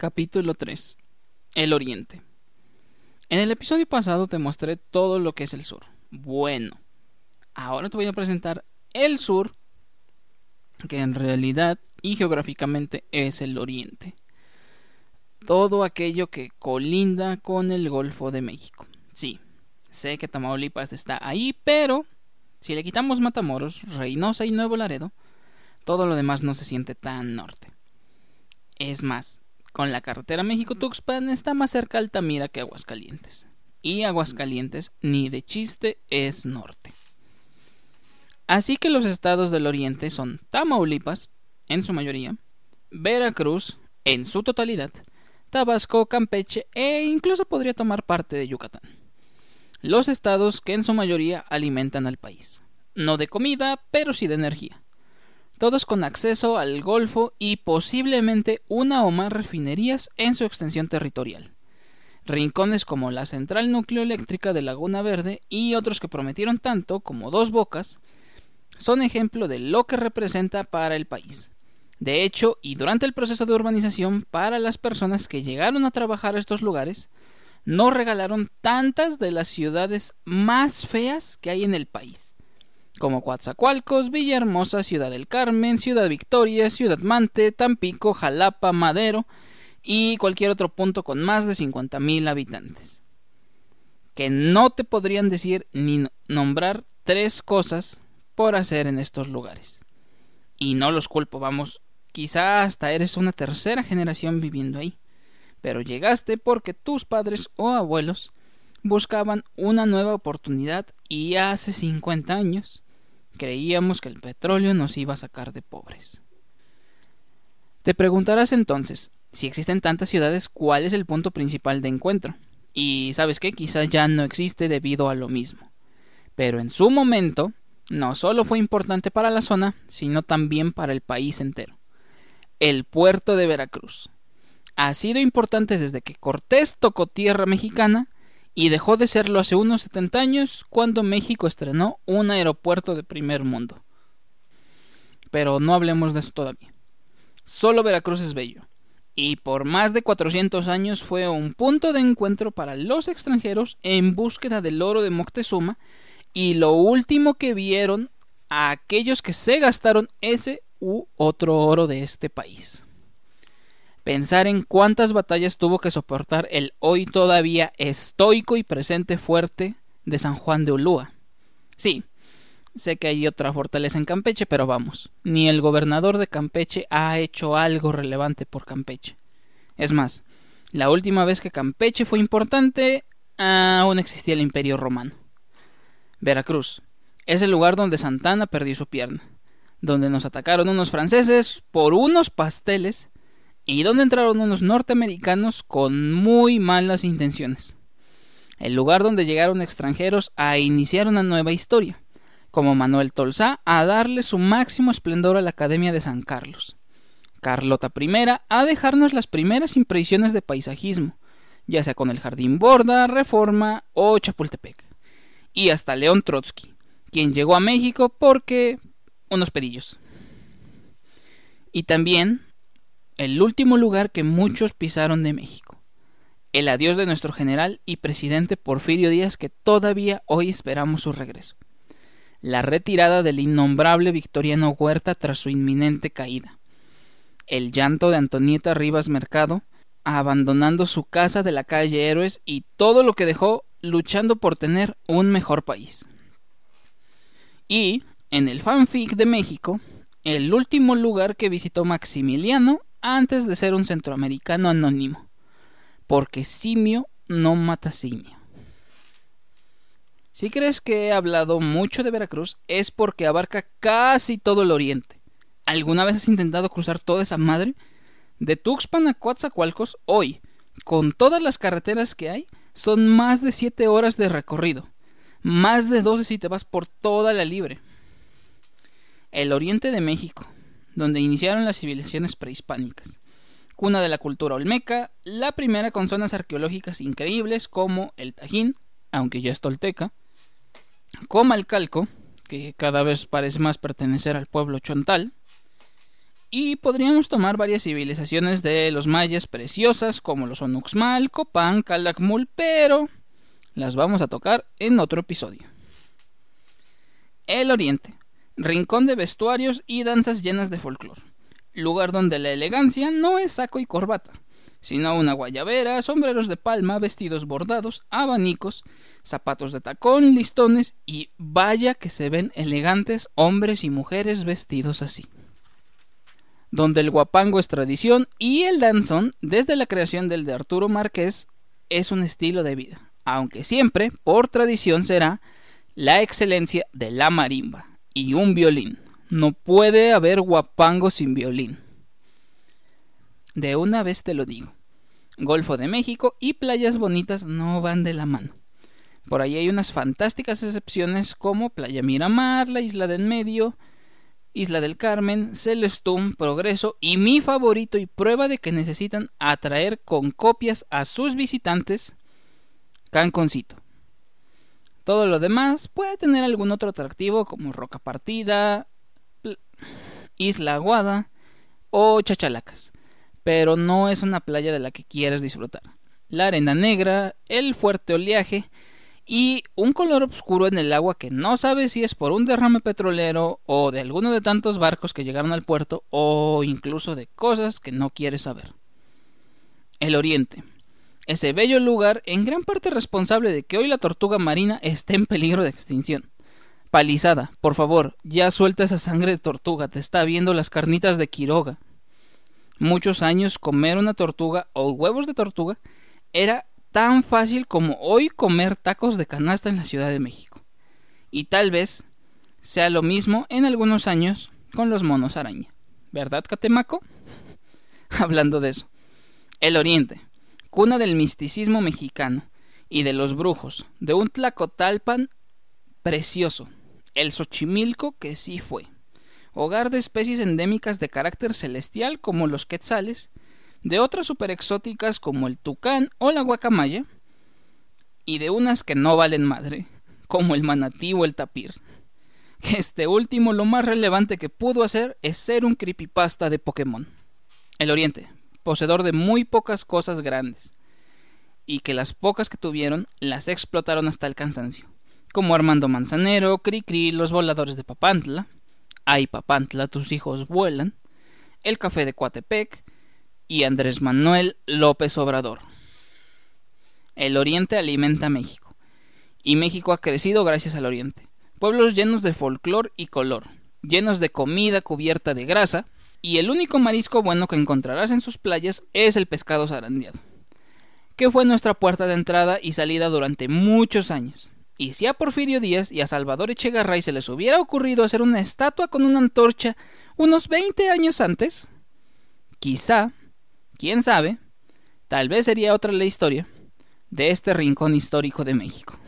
Capítulo 3. El Oriente. En el episodio pasado te mostré todo lo que es el sur. Bueno, ahora te voy a presentar el sur, que en realidad y geográficamente es el Oriente. Todo aquello que colinda con el Golfo de México. Sí, sé que Tamaulipas está ahí, pero si le quitamos Matamoros, Reynosa y Nuevo Laredo, todo lo demás no se siente tan norte. Es más, con la carretera México-Tuxpan está más cerca Altamira que Aguascalientes. Y Aguascalientes ni de chiste es norte. Así que los estados del oriente son Tamaulipas, en su mayoría, Veracruz, en su totalidad, Tabasco, Campeche e incluso podría tomar parte de Yucatán. Los estados que en su mayoría alimentan al país. No de comida, pero sí de energía todos con acceso al Golfo y posiblemente una o más refinerías en su extensión territorial. Rincones como la central nucleoeléctrica de Laguna Verde y otros que prometieron tanto como Dos Bocas son ejemplo de lo que representa para el país. De hecho, y durante el proceso de urbanización, para las personas que llegaron a trabajar a estos lugares, no regalaron tantas de las ciudades más feas que hay en el país como Coatzacoalcos, Villahermosa, Ciudad del Carmen, Ciudad Victoria, Ciudad Mante, Tampico, Jalapa, Madero y cualquier otro punto con más de 50.000 habitantes. Que no te podrían decir ni nombrar tres cosas por hacer en estos lugares. Y no los culpo, vamos, quizá hasta eres una tercera generación viviendo ahí. Pero llegaste porque tus padres o abuelos buscaban una nueva oportunidad y hace 50 años creíamos que el petróleo nos iba a sacar de pobres. Te preguntarás entonces, si existen tantas ciudades, ¿cuál es el punto principal de encuentro? Y sabes que quizás ya no existe debido a lo mismo. Pero en su momento, no solo fue importante para la zona, sino también para el país entero. El puerto de Veracruz. Ha sido importante desde que Cortés tocó tierra mexicana y dejó de serlo hace unos 70 años cuando México estrenó un aeropuerto de primer mundo. Pero no hablemos de eso todavía. Solo Veracruz es bello, y por más de 400 años fue un punto de encuentro para los extranjeros en búsqueda del oro de Moctezuma y lo último que vieron a aquellos que se gastaron ese u otro oro de este país. Pensar en cuántas batallas tuvo que soportar el hoy todavía estoico y presente fuerte de San Juan de Ulúa. Sí, sé que hay otra fortaleza en Campeche, pero vamos, ni el gobernador de Campeche ha hecho algo relevante por Campeche. Es más, la última vez que Campeche fue importante, aún existía el Imperio Romano. Veracruz es el lugar donde Santana perdió su pierna, donde nos atacaron unos franceses por unos pasteles y donde entraron unos norteamericanos con muy malas intenciones. El lugar donde llegaron extranjeros a iniciar una nueva historia, como Manuel Tolsá a darle su máximo esplendor a la Academia de San Carlos. Carlota I a dejarnos las primeras impresiones de paisajismo, ya sea con el Jardín Borda, Reforma o Chapultepec. Y hasta León Trotsky, quien llegó a México porque unos pedillos. Y también el último lugar que muchos pisaron de México. El adiós de nuestro general y presidente Porfirio Díaz que todavía hoy esperamos su regreso. La retirada del innombrable Victoriano Huerta tras su inminente caída. El llanto de Antonieta Rivas Mercado, abandonando su casa de la calle Héroes y todo lo que dejó luchando por tener un mejor país. Y, en el fanfic de México, el último lugar que visitó Maximiliano antes de ser un centroamericano anónimo, porque simio no mata simio. Si crees que he hablado mucho de Veracruz es porque abarca casi todo el oriente. ¿Alguna vez has intentado cruzar toda esa madre? De Tuxpan a Coatzacoalcos, hoy, con todas las carreteras que hay, son más de 7 horas de recorrido. Más de 12 si te vas por toda la libre. El oriente de México, donde iniciaron las civilizaciones prehispánicas. Cuna de la cultura olmeca, la primera con zonas arqueológicas increíbles como el Tajín, aunque ya es tolteca, Comalcalco, que cada vez parece más pertenecer al pueblo chontal, y podríamos tomar varias civilizaciones de los mayas preciosas como los Onuxmal, Copán, Calakmul, pero las vamos a tocar en otro episodio. El Oriente, rincón de vestuarios y danzas llenas de folclore, lugar donde la elegancia no es saco y corbata, sino una guayabera, sombreros de palma, vestidos bordados, abanicos, zapatos de tacón, listones y vaya que se ven elegantes hombres y mujeres vestidos así. Donde el guapango es tradición y el danzón, desde la creación del de Arturo Márquez, es un estilo de vida, aunque siempre, por tradición, será la excelencia de la marimba y un violín. No puede haber guapango sin violín. De una vez te lo digo. Golfo de México y playas bonitas no van de la mano. Por ahí hay unas fantásticas excepciones como Playa Miramar, la Isla del Medio, Isla del Carmen, Celestún, Progreso y mi favorito y prueba de que necesitan atraer con copias a sus visitantes, Canconcito. Todo lo demás puede tener algún otro atractivo como Roca Partida, Isla Aguada o Chachalacas, pero no es una playa de la que quieras disfrutar. La arena negra, el fuerte oleaje y un color oscuro en el agua que no sabes si es por un derrame petrolero o de alguno de tantos barcos que llegaron al puerto o incluso de cosas que no quieres saber. El Oriente. Ese bello lugar en gran parte responsable de que hoy la tortuga marina esté en peligro de extinción. Palizada, por favor, ya suelta esa sangre de tortuga, te está viendo las carnitas de Quiroga. Muchos años comer una tortuga o huevos de tortuga era tan fácil como hoy comer tacos de canasta en la Ciudad de México. Y tal vez sea lo mismo en algunos años con los monos araña. ¿Verdad, Catemaco? Hablando de eso. El Oriente, cuna del misticismo mexicano y de los brujos, de un Tlacotalpan precioso, el Xochimilco que sí fue, hogar de especies endémicas de carácter celestial como los quetzales, de otras superexóticas como el tucán o la guacamaya, y de unas que no valen madre, como el manatí o el tapir. Este último lo más relevante que pudo hacer es ser un creepypasta de Pokémon. El Oriente, poseedor de muy pocas cosas grandes, y que las pocas que tuvieron las explotaron hasta el cansancio, como Armando Manzanero, Cricri, los voladores de Papantla, Ay Papantla, tus hijos vuelan, el café de Coatepec, y Andrés Manuel López Obrador. El Oriente alimenta a México, y México ha crecido gracias al Oriente. Pueblos llenos de folclor y color, llenos de comida cubierta de grasa, y el único marisco bueno que encontrarás en sus playas es el pescado zarandeado, que fue nuestra puerta de entrada y salida durante muchos años. Y si a Porfirio Díaz y a Salvador Echegarray se les hubiera ocurrido hacer una estatua con una antorcha unos 20 años antes, quizá quién sabe, tal vez sería otra la historia de este rincón histórico de México.